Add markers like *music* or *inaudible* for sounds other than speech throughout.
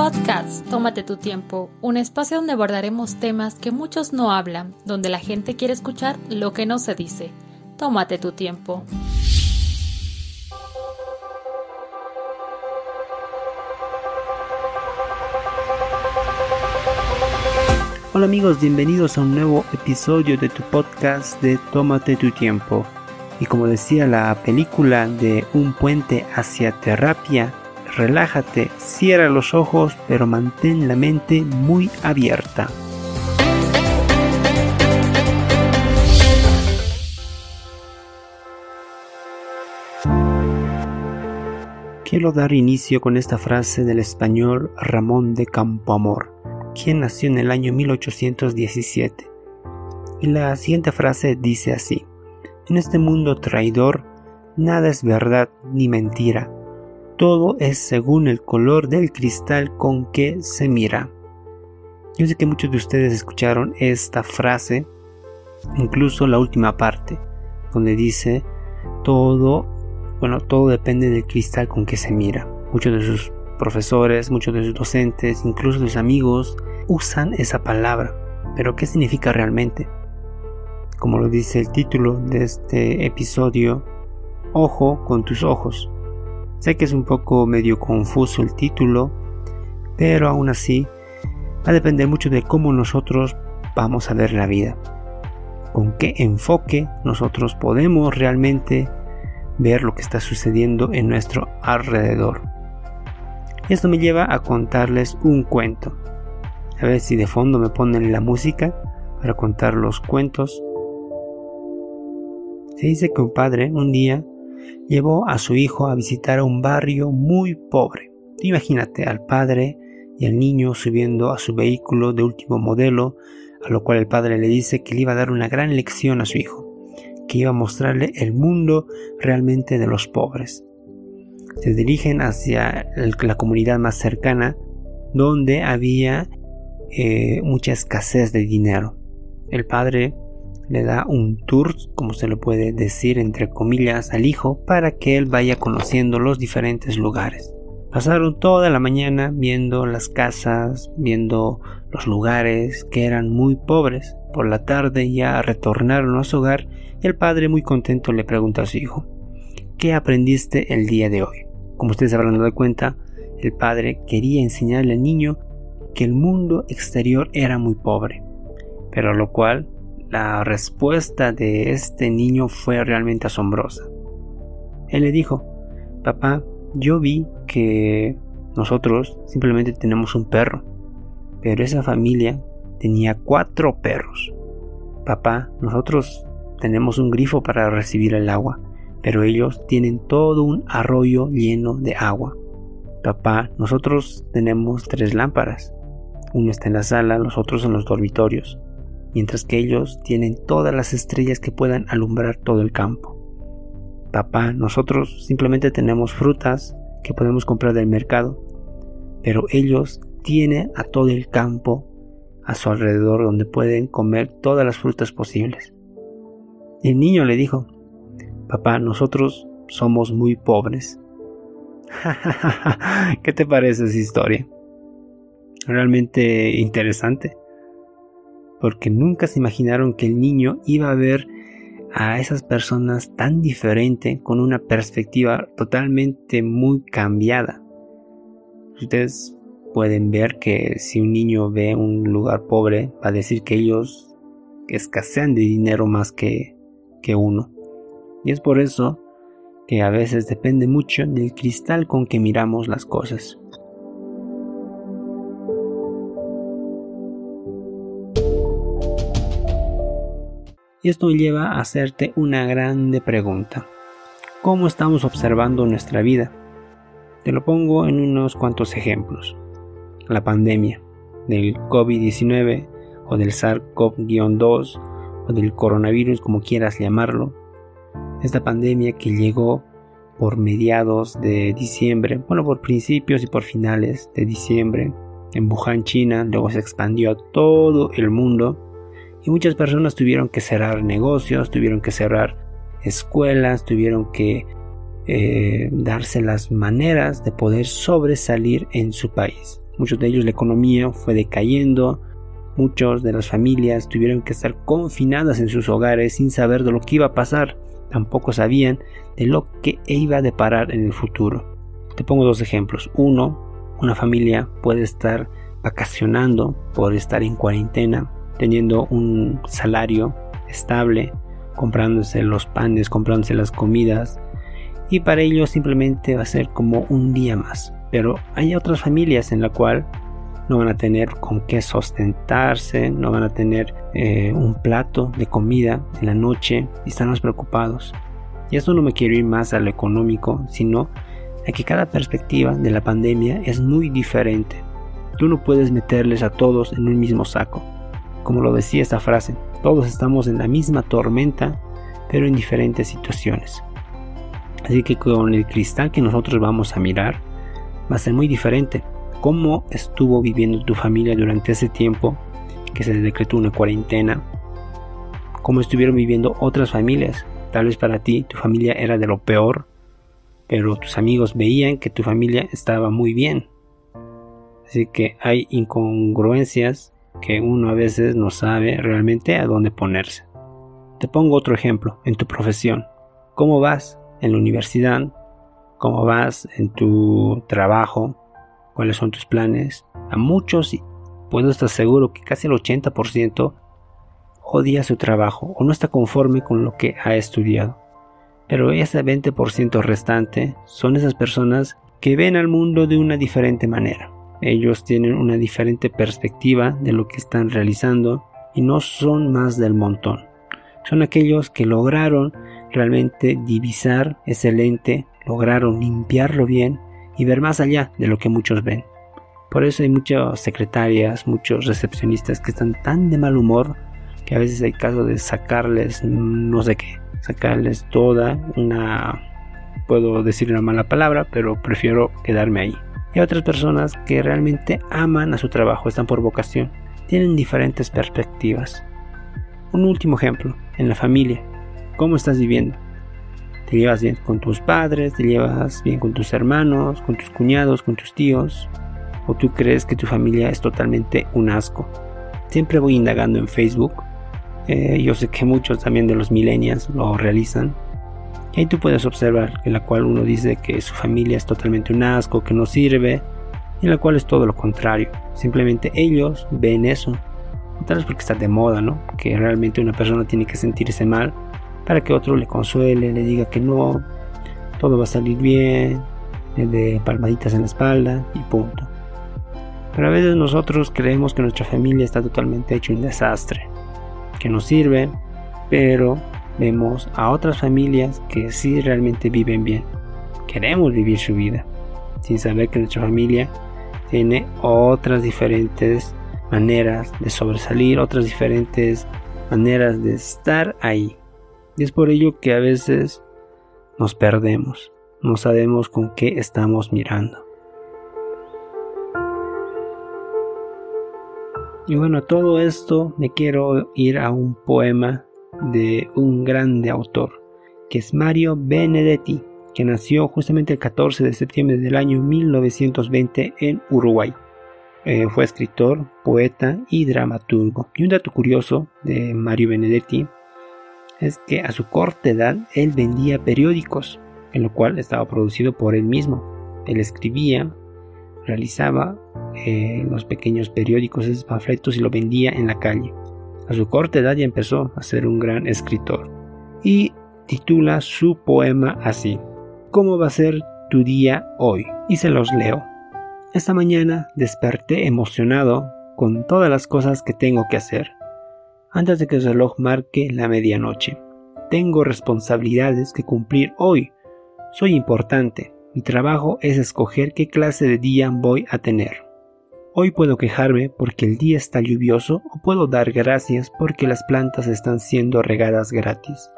Podcast, tómate tu tiempo, un espacio donde abordaremos temas que muchos no hablan, donde la gente quiere escuchar lo que no se dice. Tómate tu tiempo. Hola amigos, bienvenidos a un nuevo episodio de tu podcast de Tómate tu tiempo. Y como decía la película de Un puente hacia terapia, relájate, cierra los ojos, pero mantén la mente muy abierta. Quiero dar inicio con esta frase del español Ramón de Campoamor, quien nació en el año 1817. Y la siguiente frase dice así, en este mundo traidor, nada es verdad ni mentira, todo es según el color del cristal con que se mira. Yo sé que muchos de ustedes escucharon esta frase, incluso la última parte, donde dice todo, bueno, todo depende del cristal con que se mira. Muchos de sus profesores, muchos de sus docentes, incluso sus amigos usan esa palabra. Pero ¿qué significa realmente? Como lo dice el título de este episodio, ojo con tus ojos. Sé que es un poco medio confuso el título, pero aún así va a depender mucho de cómo nosotros vamos a ver la vida. Con qué enfoque nosotros podemos realmente ver lo que está sucediendo en nuestro alrededor. Esto me lleva a contarles un cuento. A ver si de fondo me ponen la música para contar los cuentos. Se dice que un padre un día llevó a su hijo a visitar un barrio muy pobre. Imagínate al padre y al niño subiendo a su vehículo de último modelo, a lo cual el padre le dice que le iba a dar una gran lección a su hijo, que iba a mostrarle el mundo realmente de los pobres. Se dirigen hacia la comunidad más cercana, donde había eh, mucha escasez de dinero. El padre le da un tour, como se lo puede decir entre comillas, al hijo para que él vaya conociendo los diferentes lugares. Pasaron toda la mañana viendo las casas, viendo los lugares que eran muy pobres. Por la tarde ya retornaron a su hogar y el padre muy contento le pregunta a su hijo, ¿qué aprendiste el día de hoy? Como ustedes habrán dado cuenta, el padre quería enseñarle al niño que el mundo exterior era muy pobre, pero lo cual la respuesta de este niño fue realmente asombrosa. Él le dijo, papá, yo vi que nosotros simplemente tenemos un perro, pero esa familia tenía cuatro perros. Papá, nosotros tenemos un grifo para recibir el agua, pero ellos tienen todo un arroyo lleno de agua. Papá, nosotros tenemos tres lámparas. Uno está en la sala, los otros en los dormitorios mientras que ellos tienen todas las estrellas que puedan alumbrar todo el campo. Papá, nosotros simplemente tenemos frutas que podemos comprar del mercado, pero ellos tienen a todo el campo a su alrededor donde pueden comer todas las frutas posibles. El niño le dijo, Papá, nosotros somos muy pobres. *laughs* ¿Qué te parece esa historia? Realmente interesante porque nunca se imaginaron que el niño iba a ver a esas personas tan diferente con una perspectiva totalmente muy cambiada. Ustedes pueden ver que si un niño ve un lugar pobre va a decir que ellos escasean de dinero más que, que uno. Y es por eso que a veces depende mucho del cristal con que miramos las cosas. Y esto lleva a hacerte una grande pregunta. ¿Cómo estamos observando nuestra vida? Te lo pongo en unos cuantos ejemplos. La pandemia del COVID-19 o del SARS-CoV-2 o del coronavirus como quieras llamarlo. Esta pandemia que llegó por mediados de diciembre, bueno, por principios y por finales de diciembre en Wuhan, China, luego se expandió a todo el mundo y muchas personas tuvieron que cerrar negocios, tuvieron que cerrar escuelas, tuvieron que eh, darse las maneras de poder sobresalir en su país. muchos de ellos la economía fue decayendo, muchos de las familias tuvieron que estar confinadas en sus hogares sin saber de lo que iba a pasar, tampoco sabían de lo que iba a deparar en el futuro. Te pongo dos ejemplos. Uno, una familia puede estar vacacionando por estar en cuarentena, teniendo un salario estable, comprándose los panes, comprándose las comidas, y para ellos simplemente va a ser como un día más. Pero hay otras familias en la cual no van a tener con qué sustentarse, no van a tener eh, un plato de comida en la noche y están más preocupados. Y esto no me quiero ir más a lo económico, sino a que cada perspectiva de la pandemia es muy diferente. Tú no puedes meterles a todos en un mismo saco. Como lo decía esta frase, todos estamos en la misma tormenta, pero en diferentes situaciones. Así que con el cristal que nosotros vamos a mirar, va a ser muy diferente. ¿Cómo estuvo viviendo tu familia durante ese tiempo que se decretó una cuarentena? ¿Cómo estuvieron viviendo otras familias? Tal vez para ti tu familia era de lo peor, pero tus amigos veían que tu familia estaba muy bien. Así que hay incongruencias que uno a veces no sabe realmente a dónde ponerse. Te pongo otro ejemplo en tu profesión. ¿Cómo vas en la universidad? ¿Cómo vas en tu trabajo? ¿Cuáles son tus planes? A muchos puedo estar seguro que casi el 80% odia su trabajo o no está conforme con lo que ha estudiado. Pero ese 20% restante son esas personas que ven al mundo de una diferente manera. Ellos tienen una diferente perspectiva de lo que están realizando y no son más del montón. Son aquellos que lograron realmente divisar ese lente, lograron limpiarlo bien y ver más allá de lo que muchos ven. Por eso hay muchas secretarias, muchos recepcionistas que están tan de mal humor que a veces hay caso de sacarles no sé qué, sacarles toda una, puedo decir una mala palabra, pero prefiero quedarme ahí y otras personas que realmente aman a su trabajo, están por vocación, tienen diferentes perspectivas. Un último ejemplo, en la familia, ¿cómo estás viviendo? ¿Te llevas bien con tus padres? ¿Te llevas bien con tus hermanos? ¿Con tus cuñados? ¿Con tus tíos? ¿O tú crees que tu familia es totalmente un asco? Siempre voy indagando en Facebook. Eh, yo sé que muchos también de los millennials lo realizan y ahí tú puedes observar en la cual uno dice que su familia es totalmente un asco, que no sirve, y en la cual es todo lo contrario. Simplemente ellos ven eso. Tal vez porque está de moda, ¿no? Que realmente una persona tiene que sentirse mal para que otro le consuele, le diga que no, todo va a salir bien, dé palmaditas en la espalda y punto. Pero a veces nosotros creemos que nuestra familia está totalmente hecho un desastre, que no sirve, pero vemos a otras familias que sí realmente viven bien. Queremos vivir su vida, sin saber que nuestra familia tiene otras diferentes maneras de sobresalir, otras diferentes maneras de estar ahí. Y es por ello que a veces nos perdemos, no sabemos con qué estamos mirando. Y bueno, todo esto me quiero ir a un poema de un grande autor, que es Mario Benedetti, que nació justamente el 14 de septiembre del año 1920 en Uruguay. Eh, fue escritor, poeta y dramaturgo. Y un dato curioso de Mario Benedetti es que a su corta edad él vendía periódicos, en lo cual estaba producido por él mismo. Él escribía, realizaba eh, los pequeños periódicos, esos panfletos y lo vendía en la calle. A su corta edad ya empezó a ser un gran escritor y titula su poema así, ¿Cómo va a ser tu día hoy? Y se los leo. Esta mañana desperté emocionado con todas las cosas que tengo que hacer. Antes de que el reloj marque la medianoche. Tengo responsabilidades que cumplir hoy. Soy importante. Mi trabajo es escoger qué clase de día voy a tener. Hoy puedo quejarme porque el día está lluvioso o puedo dar gracias porque las plantas están siendo regadas gratis.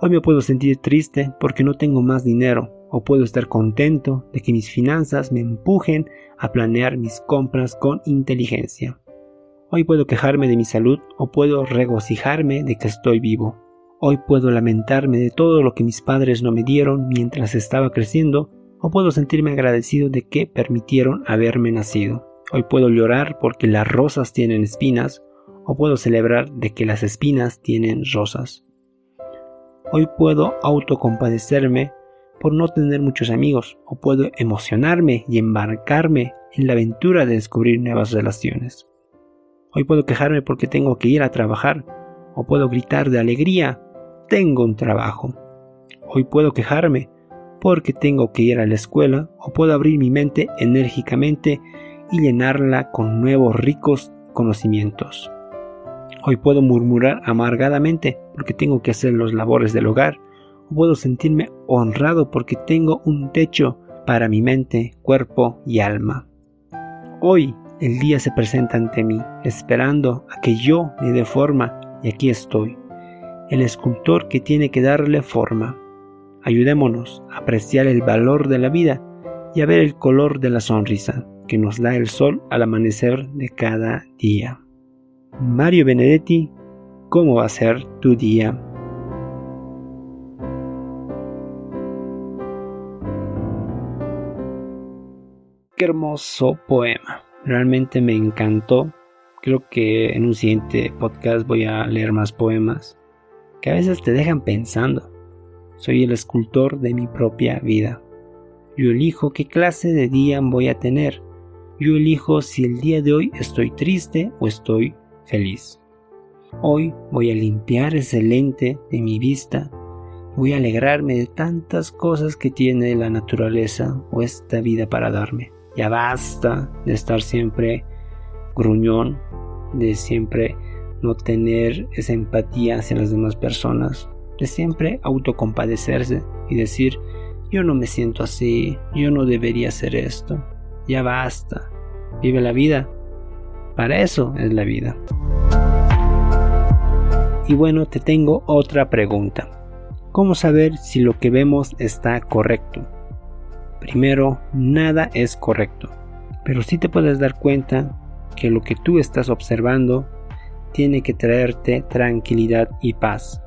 Hoy me puedo sentir triste porque no tengo más dinero o puedo estar contento de que mis finanzas me empujen a planear mis compras con inteligencia. Hoy puedo quejarme de mi salud o puedo regocijarme de que estoy vivo. Hoy puedo lamentarme de todo lo que mis padres no me dieron mientras estaba creciendo o puedo sentirme agradecido de que permitieron haberme nacido. Hoy puedo llorar porque las rosas tienen espinas o puedo celebrar de que las espinas tienen rosas. Hoy puedo autocompadecerme por no tener muchos amigos o puedo emocionarme y embarcarme en la aventura de descubrir nuevas relaciones. Hoy puedo quejarme porque tengo que ir a trabajar o puedo gritar de alegría, tengo un trabajo. Hoy puedo quejarme porque tengo que ir a la escuela o puedo abrir mi mente enérgicamente y llenarla con nuevos ricos conocimientos. Hoy puedo murmurar amargadamente porque tengo que hacer los labores del hogar o puedo sentirme honrado porque tengo un techo para mi mente, cuerpo y alma. Hoy el día se presenta ante mí, esperando a que yo le dé forma, y aquí estoy, el escultor que tiene que darle forma. Ayudémonos a apreciar el valor de la vida y a ver el color de la sonrisa que nos da el sol al amanecer de cada día. Mario Benedetti, ¿cómo va a ser tu día? Qué hermoso poema. Realmente me encantó. Creo que en un siguiente podcast voy a leer más poemas que a veces te dejan pensando. Soy el escultor de mi propia vida. Yo elijo qué clase de día voy a tener. Yo elijo si el día de hoy estoy triste o estoy feliz. Hoy voy a limpiar ese lente de mi vista. Voy a alegrarme de tantas cosas que tiene la naturaleza o esta vida para darme. Ya basta de estar siempre gruñón, de siempre no tener esa empatía hacia las demás personas, de siempre autocompadecerse y decir, yo no me siento así, yo no debería hacer esto, ya basta, vive la vida, para eso es la vida. Y bueno, te tengo otra pregunta. ¿Cómo saber si lo que vemos está correcto? Primero, nada es correcto, pero sí te puedes dar cuenta que lo que tú estás observando tiene que traerte tranquilidad y paz.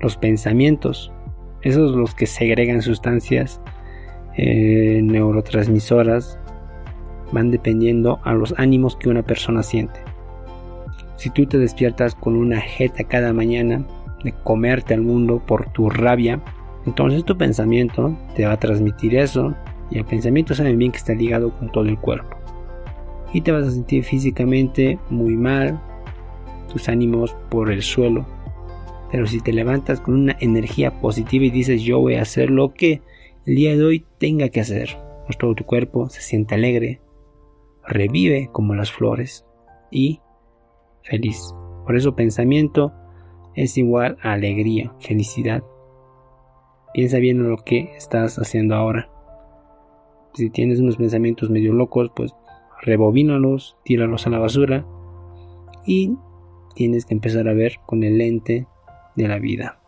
Los pensamientos, esos los que segregan sustancias eh, neurotransmisoras, van dependiendo a los ánimos que una persona siente. Si tú te despiertas con una jeta cada mañana de comerte al mundo por tu rabia, entonces tu pensamiento te va a transmitir eso y el pensamiento sabe bien que está ligado con todo el cuerpo. Y te vas a sentir físicamente muy mal, tus ánimos por el suelo. Pero si te levantas con una energía positiva y dices yo voy a hacer lo que el día de hoy tenga que hacer, pues todo tu cuerpo se siente alegre, revive como las flores y feliz. Por eso pensamiento es igual a alegría, felicidad. Piensa bien en lo que estás haciendo ahora. Si tienes unos pensamientos medio locos, pues rebobínalos, tíralos a la basura y tienes que empezar a ver con el lente de la vida.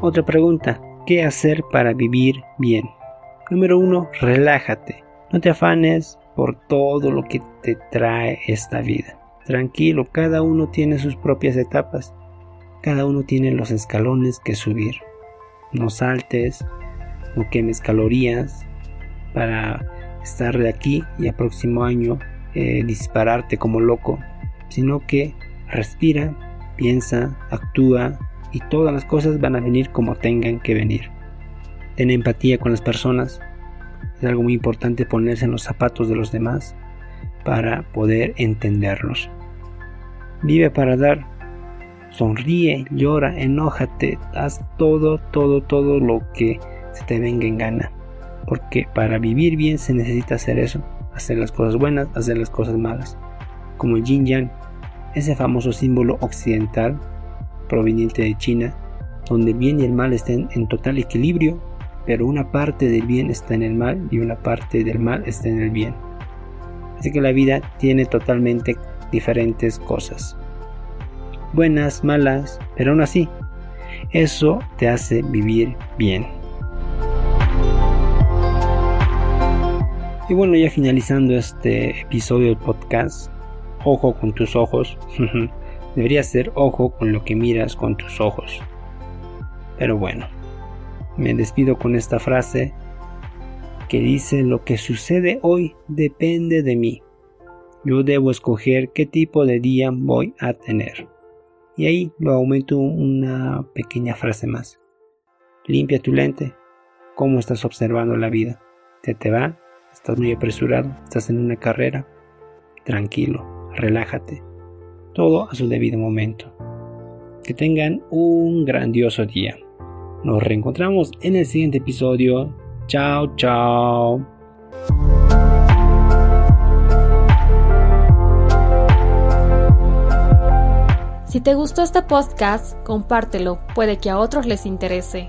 Otra pregunta, ¿qué hacer para vivir bien? Número uno, relájate. No te afanes por todo lo que te trae esta vida. Tranquilo, cada uno tiene sus propias etapas. Cada uno tiene los escalones que subir. No saltes, no quemes calorías para estar de aquí y a próximo año eh, dispararte como loco, sino que respira, piensa, actúa y todas las cosas van a venir como tengan que venir. Ten empatía con las personas, es algo muy importante ponerse en los zapatos de los demás para poder entenderlos. Vive para dar. Sonríe, llora, enójate, haz todo, todo, todo lo que se te venga en gana. Porque para vivir bien se necesita hacer eso. Hacer las cosas buenas, hacer las cosas malas. Como el yin yang, ese famoso símbolo occidental proveniente de China, donde el bien y el mal estén en total equilibrio pero una parte del bien está en el mal y una parte del mal está en el bien. Así que la vida tiene totalmente diferentes cosas. Buenas, malas, pero aún así, eso te hace vivir bien. Y bueno, ya finalizando este episodio del podcast, ojo con tus ojos. *laughs* Debería ser ojo con lo que miras con tus ojos. Pero bueno, me despido con esta frase que dice lo que sucede hoy depende de mí. Yo debo escoger qué tipo de día voy a tener. Y ahí lo aumento una pequeña frase más. Limpia tu lente. ¿Cómo estás observando la vida? ¿Te te va? ¿Estás muy apresurado? ¿Estás en una carrera? Tranquilo, relájate todo a su debido momento. Que tengan un grandioso día. Nos reencontramos en el siguiente episodio. Chao, chao. Si te gustó este podcast, compártelo, puede que a otros les interese.